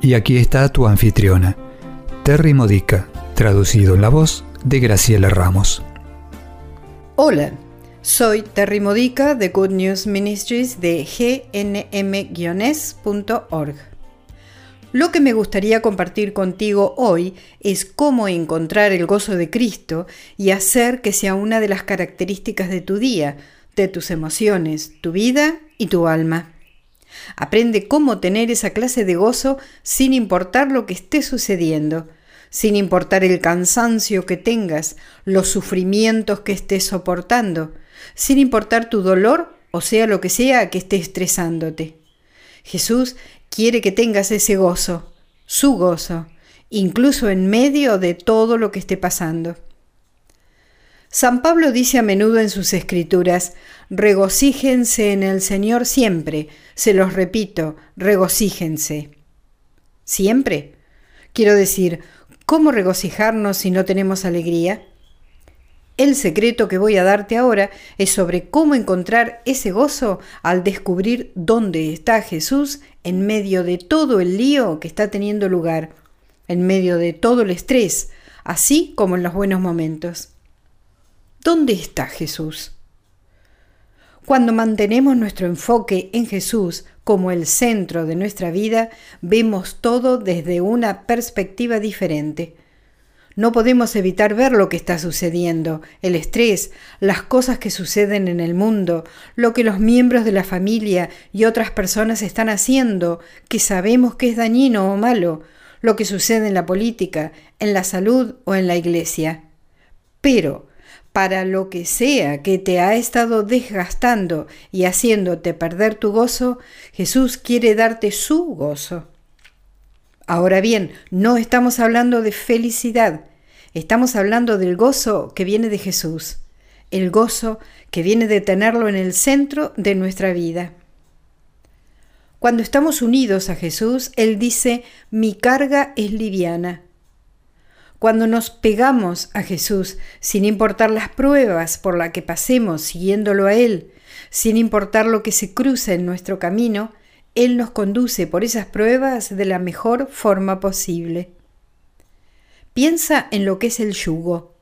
Y aquí está tu anfitriona, Terry Modica, traducido en la voz de Graciela Ramos. Hola, soy Terry Modica de Good News Ministries de gnm-org. Lo que me gustaría compartir contigo hoy es cómo encontrar el gozo de Cristo y hacer que sea una de las características de tu día, de tus emociones, tu vida y tu alma. Aprende cómo tener esa clase de gozo sin importar lo que esté sucediendo, sin importar el cansancio que tengas, los sufrimientos que estés soportando, sin importar tu dolor o sea lo que sea que esté estresándote. Jesús quiere que tengas ese gozo, su gozo, incluso en medio de todo lo que esté pasando. San Pablo dice a menudo en sus escrituras, regocíjense en el Señor siempre, se los repito, regocíjense. ¿Siempre? Quiero decir, ¿cómo regocijarnos si no tenemos alegría? El secreto que voy a darte ahora es sobre cómo encontrar ese gozo al descubrir dónde está Jesús en medio de todo el lío que está teniendo lugar, en medio de todo el estrés, así como en los buenos momentos. ¿Dónde está Jesús? Cuando mantenemos nuestro enfoque en Jesús como el centro de nuestra vida, vemos todo desde una perspectiva diferente. No podemos evitar ver lo que está sucediendo, el estrés, las cosas que suceden en el mundo, lo que los miembros de la familia y otras personas están haciendo, que sabemos que es dañino o malo, lo que sucede en la política, en la salud o en la iglesia. Pero para lo que sea que te ha estado desgastando y haciéndote perder tu gozo, Jesús quiere darte su gozo. Ahora bien, no estamos hablando de felicidad, estamos hablando del gozo que viene de Jesús, el gozo que viene de tenerlo en el centro de nuestra vida. Cuando estamos unidos a Jesús, Él dice, mi carga es liviana cuando nos pegamos a Jesús, sin importar las pruebas por las que pasemos siguiéndolo a Él, sin importar lo que se cruza en nuestro camino, Él nos conduce por esas pruebas de la mejor forma posible. Piensa en lo que es el yugo.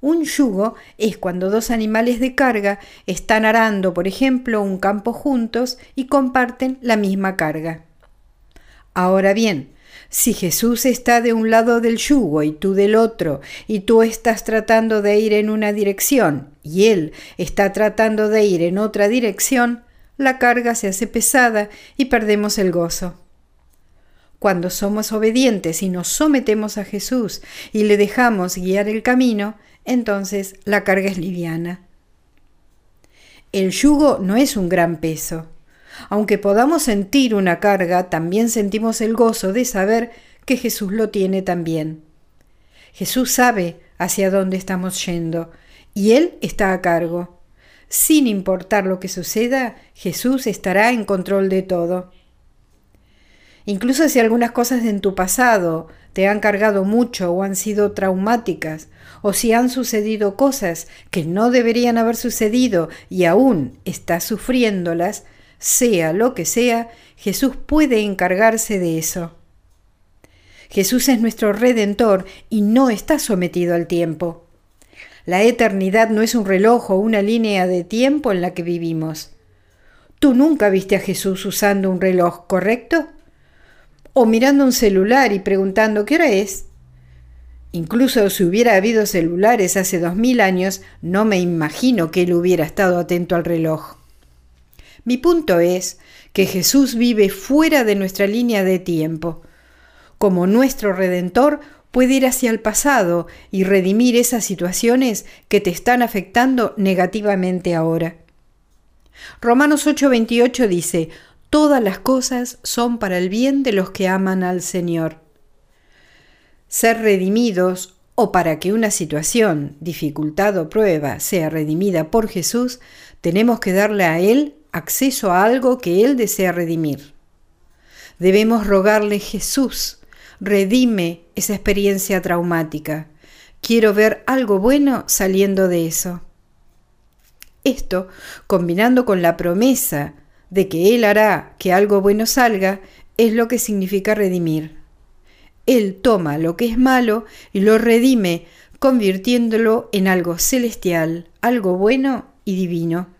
Un yugo es cuando dos animales de carga están arando, por ejemplo, un campo juntos y comparten la misma carga. Ahora bien, si Jesús está de un lado del yugo y tú del otro, y tú estás tratando de ir en una dirección y Él está tratando de ir en otra dirección, la carga se hace pesada y perdemos el gozo. Cuando somos obedientes y nos sometemos a Jesús y le dejamos guiar el camino, entonces la carga es liviana. El yugo no es un gran peso, aunque podamos sentir una carga, también sentimos el gozo de saber que Jesús lo tiene también. Jesús sabe hacia dónde estamos yendo y Él está a cargo. Sin importar lo que suceda, Jesús estará en control de todo. Incluso si algunas cosas en tu pasado te han cargado mucho o han sido traumáticas, o si han sucedido cosas que no deberían haber sucedido y aún estás sufriéndolas, sea lo que sea, Jesús puede encargarse de eso. Jesús es nuestro redentor y no está sometido al tiempo. La eternidad no es un reloj o una línea de tiempo en la que vivimos. Tú nunca viste a Jesús usando un reloj, ¿correcto? O mirando un celular y preguntando ¿qué hora es? Incluso si hubiera habido celulares hace dos mil años, no me imagino que él hubiera estado atento al reloj. Mi punto es que Jesús vive fuera de nuestra línea de tiempo. Como nuestro Redentor puede ir hacia el pasado y redimir esas situaciones que te están afectando negativamente ahora. Romanos 8:28 dice, todas las cosas son para el bien de los que aman al Señor. Ser redimidos o para que una situación, dificultad o prueba sea redimida por Jesús, tenemos que darle a Él acceso a algo que Él desea redimir. Debemos rogarle Jesús, redime esa experiencia traumática. Quiero ver algo bueno saliendo de eso. Esto, combinando con la promesa de que Él hará que algo bueno salga, es lo que significa redimir. Él toma lo que es malo y lo redime, convirtiéndolo en algo celestial, algo bueno y divino.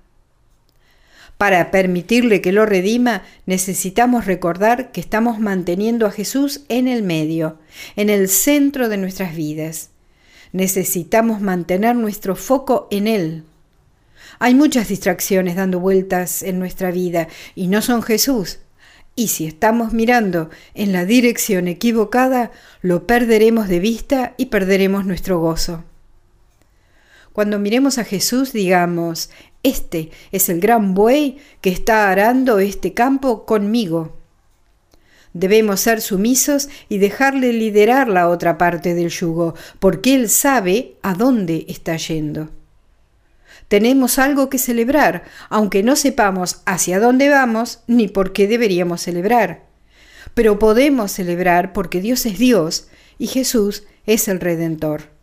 Para permitirle que lo redima, necesitamos recordar que estamos manteniendo a Jesús en el medio, en el centro de nuestras vidas. Necesitamos mantener nuestro foco en Él. Hay muchas distracciones dando vueltas en nuestra vida y no son Jesús. Y si estamos mirando en la dirección equivocada, lo perderemos de vista y perderemos nuestro gozo. Cuando miremos a Jesús, digamos, este es el gran buey que está arando este campo conmigo. Debemos ser sumisos y dejarle liderar la otra parte del yugo, porque Él sabe a dónde está yendo. Tenemos algo que celebrar, aunque no sepamos hacia dónde vamos ni por qué deberíamos celebrar. Pero podemos celebrar porque Dios es Dios y Jesús es el Redentor.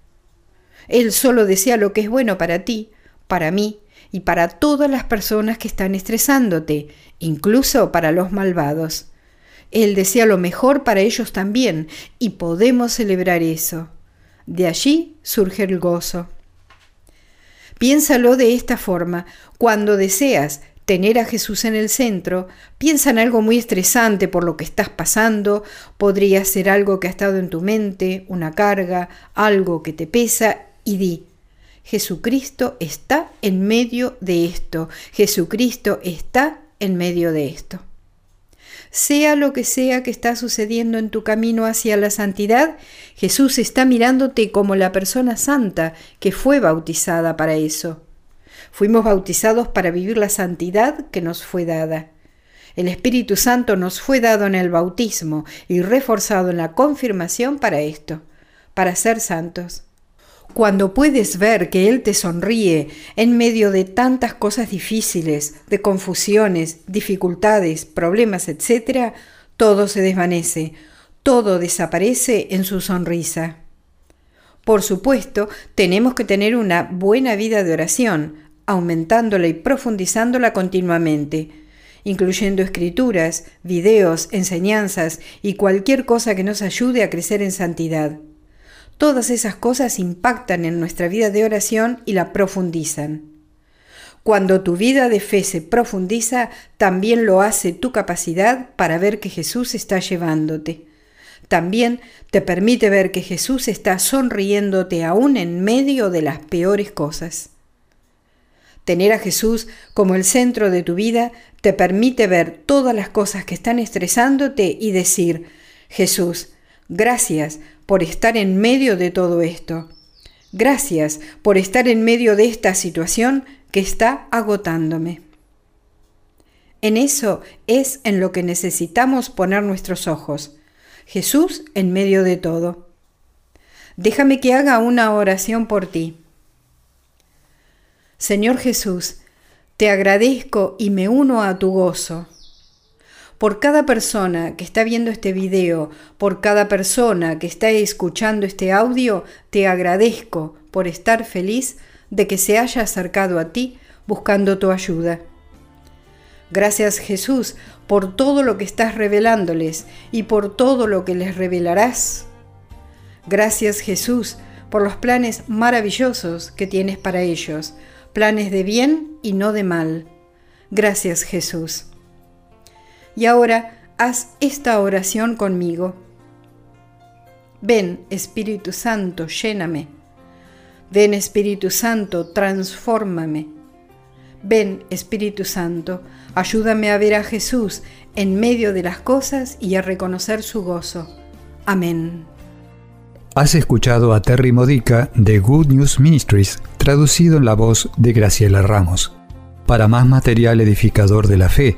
Él solo desea lo que es bueno para ti, para mí y para todas las personas que están estresándote, incluso para los malvados. Él desea lo mejor para ellos también y podemos celebrar eso. De allí surge el gozo. Piénsalo de esta forma. Cuando deseas tener a Jesús en el centro, piensa en algo muy estresante por lo que estás pasando, podría ser algo que ha estado en tu mente, una carga, algo que te pesa, y di, Jesucristo está en medio de esto, Jesucristo está en medio de esto. Sea lo que sea que está sucediendo en tu camino hacia la santidad, Jesús está mirándote como la persona santa que fue bautizada para eso. Fuimos bautizados para vivir la santidad que nos fue dada. El Espíritu Santo nos fue dado en el bautismo y reforzado en la confirmación para esto, para ser santos. Cuando puedes ver que Él te sonríe en medio de tantas cosas difíciles, de confusiones, dificultades, problemas, etc., todo se desvanece, todo desaparece en su sonrisa. Por supuesto, tenemos que tener una buena vida de oración, aumentándola y profundizándola continuamente, incluyendo escrituras, videos, enseñanzas y cualquier cosa que nos ayude a crecer en santidad. Todas esas cosas impactan en nuestra vida de oración y la profundizan. Cuando tu vida de fe se profundiza, también lo hace tu capacidad para ver que Jesús está llevándote. También te permite ver que Jesús está sonriéndote aún en medio de las peores cosas. Tener a Jesús como el centro de tu vida te permite ver todas las cosas que están estresándote y decir, Jesús, gracias por estar en medio de todo esto. Gracias por estar en medio de esta situación que está agotándome. En eso es en lo que necesitamos poner nuestros ojos. Jesús en medio de todo. Déjame que haga una oración por ti. Señor Jesús, te agradezco y me uno a tu gozo por cada persona que está viendo este video, por cada persona que está escuchando este audio, te agradezco por estar feliz de que se haya acercado a ti buscando tu ayuda. Gracias Jesús por todo lo que estás revelándoles y por todo lo que les revelarás. Gracias Jesús por los planes maravillosos que tienes para ellos, planes de bien y no de mal. Gracias Jesús. Y ahora haz esta oración conmigo. Ven Espíritu Santo, lléname. Ven Espíritu Santo, transfórmame. Ven Espíritu Santo, ayúdame a ver a Jesús en medio de las cosas y a reconocer su gozo. Amén. Has escuchado a Terry Modica de Good News Ministries, traducido en la voz de Graciela Ramos. Para más material edificador de la fe,